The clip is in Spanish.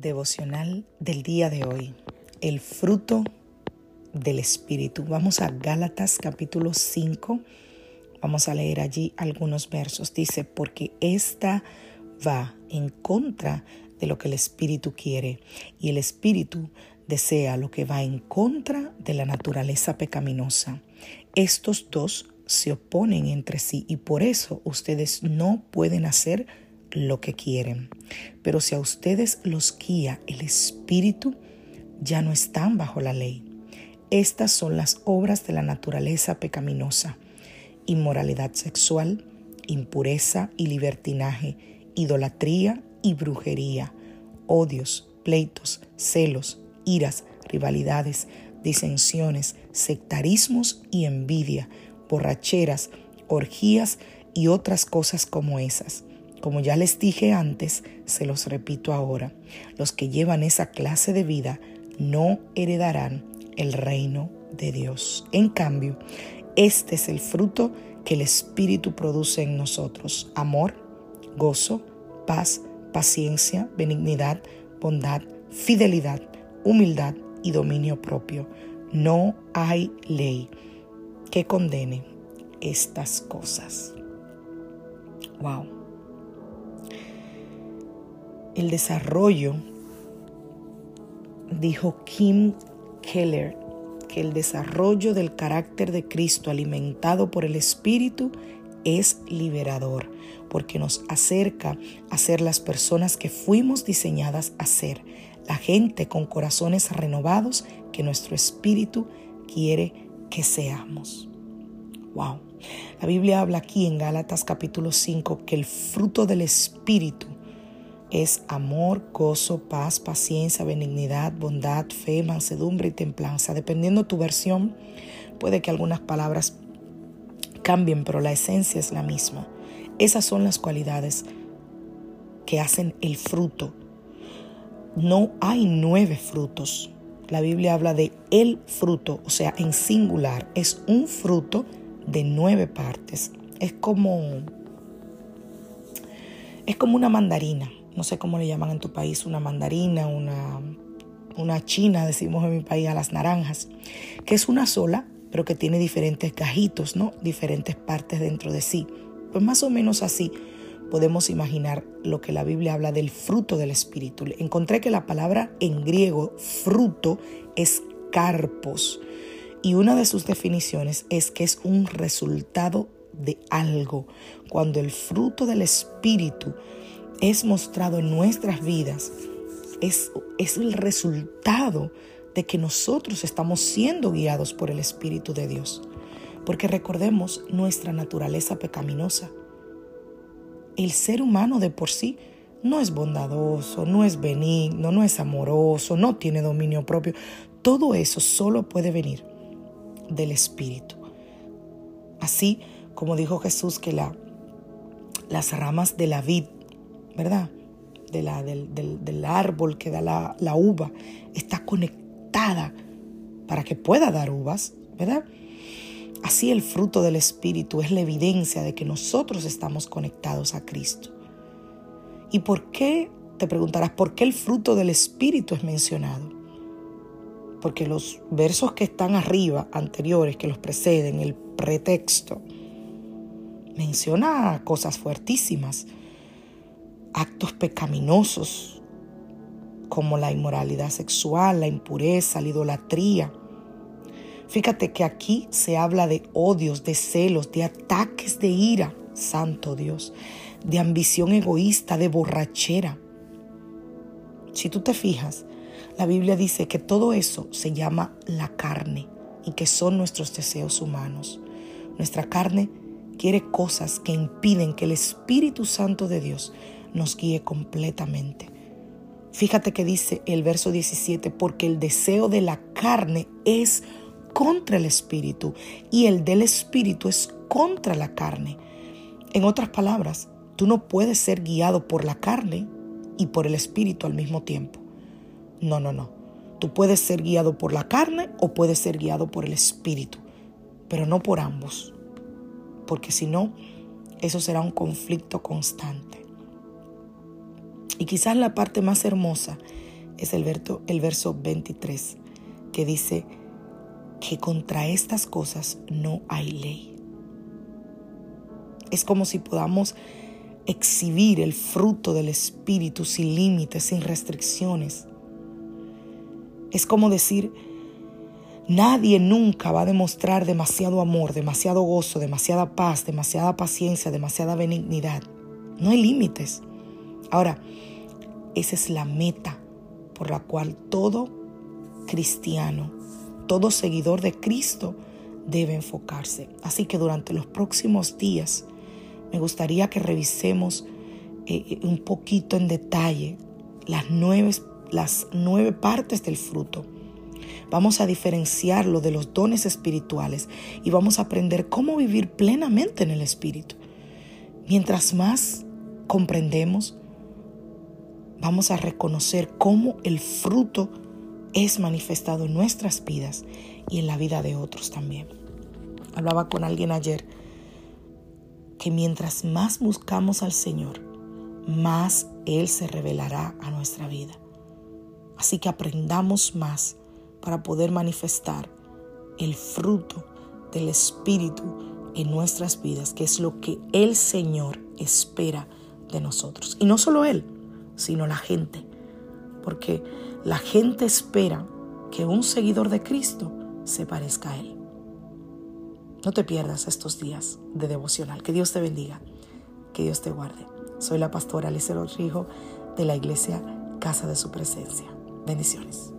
Devocional del día de hoy, el fruto del Espíritu. Vamos a Gálatas capítulo 5, vamos a leer allí algunos versos. Dice, porque esta va en contra de lo que el Espíritu quiere y el Espíritu desea lo que va en contra de la naturaleza pecaminosa. Estos dos se oponen entre sí y por eso ustedes no pueden hacer lo que quieren. Pero si a ustedes los guía el Espíritu, ya no están bajo la ley. Estas son las obras de la naturaleza pecaminosa. Inmoralidad sexual, impureza y libertinaje, idolatría y brujería, odios, pleitos, celos, iras, rivalidades, disensiones, sectarismos y envidia, borracheras, orgías y otras cosas como esas como ya les dije antes, se los repito ahora, los que llevan esa clase de vida no heredarán el reino de Dios. En cambio, este es el fruto que el Espíritu produce en nosotros. Amor, gozo, paz, paciencia, benignidad, bondad, fidelidad, humildad y dominio propio. No hay ley que condene estas cosas. Wow el desarrollo, dijo Kim Keller, que el desarrollo del carácter de Cristo alimentado por el Espíritu es liberador, porque nos acerca a ser las personas que fuimos diseñadas a ser, la gente con corazones renovados que nuestro Espíritu quiere que seamos. Wow. La Biblia habla aquí en Gálatas capítulo 5 que el fruto del Espíritu es amor, gozo, paz, paciencia, benignidad, bondad, fe, mansedumbre y templanza. Dependiendo tu versión, puede que algunas palabras cambien, pero la esencia es la misma. Esas son las cualidades que hacen el fruto. No hay nueve frutos. La Biblia habla de el fruto, o sea, en singular. Es un fruto de nueve partes. Es como, es como una mandarina no sé cómo le llaman en tu país, una mandarina, una, una china, decimos en mi país, a las naranjas, que es una sola, pero que tiene diferentes gajitos, ¿no? Diferentes partes dentro de sí. Pues más o menos así podemos imaginar lo que la Biblia habla del fruto del Espíritu. Encontré que la palabra en griego fruto es carpos y una de sus definiciones es que es un resultado de algo. Cuando el fruto del Espíritu es mostrado en nuestras vidas es, es el resultado de que nosotros estamos siendo guiados por el Espíritu de Dios. Porque recordemos nuestra naturaleza pecaminosa. El ser humano de por sí no es bondadoso, no es benigno, no es amoroso, no tiene dominio propio. Todo eso solo puede venir del Espíritu. Así como dijo Jesús que la, las ramas de la vid ¿verdad? De la, del, árbol que da la, la uva, está conectada para que pueda dar uvas, ¿verdad? Así el fruto del Espíritu es la evidencia de que nosotros estamos conectados a Cristo. ¿Y por qué? Te preguntarás, ¿por qué el fruto del Espíritu es mencionado? porque los versos que están arriba, anteriores, que los preceden, el pretexto, menciona cosas fuertísimas, actos pecaminosos como la inmoralidad sexual, la impureza, la idolatría. Fíjate que aquí se habla de odios, de celos, de ataques de ira, santo Dios, de ambición egoísta, de borrachera. Si tú te fijas, la Biblia dice que todo eso se llama la carne y que son nuestros deseos humanos. Nuestra carne quiere cosas que impiden que el Espíritu Santo de Dios nos guíe completamente. Fíjate que dice el verso 17, porque el deseo de la carne es contra el Espíritu y el del Espíritu es contra la carne. En otras palabras, tú no puedes ser guiado por la carne y por el Espíritu al mismo tiempo. No, no, no. Tú puedes ser guiado por la carne o puedes ser guiado por el Espíritu, pero no por ambos, porque si no, eso será un conflicto constante. Y quizás la parte más hermosa es el verso, el verso 23, que dice que contra estas cosas no hay ley. Es como si podamos exhibir el fruto del Espíritu sin límites, sin restricciones. Es como decir, nadie nunca va a demostrar demasiado amor, demasiado gozo, demasiada paz, demasiada paciencia, demasiada benignidad. No hay límites. Ahora, esa es la meta por la cual todo cristiano, todo seguidor de Cristo debe enfocarse. Así que durante los próximos días me gustaría que revisemos eh, un poquito en detalle las nueve las nueve partes del fruto. Vamos a diferenciarlo de los dones espirituales y vamos a aprender cómo vivir plenamente en el Espíritu. Mientras más comprendemos, vamos a reconocer cómo el fruto es manifestado en nuestras vidas y en la vida de otros también. Hablaba con alguien ayer que mientras más buscamos al Señor, más Él se revelará a nuestra vida. Así que aprendamos más para poder manifestar el fruto del Espíritu en nuestras vidas, que es lo que el Señor espera de nosotros. Y no solo Él, sino la gente. Porque la gente espera que un seguidor de Cristo se parezca a Él. No te pierdas estos días de devocional. Que Dios te bendiga. Que Dios te guarde. Soy la pastora Alicia Rodrigo de la iglesia Casa de Su Presencia. Bendiciones.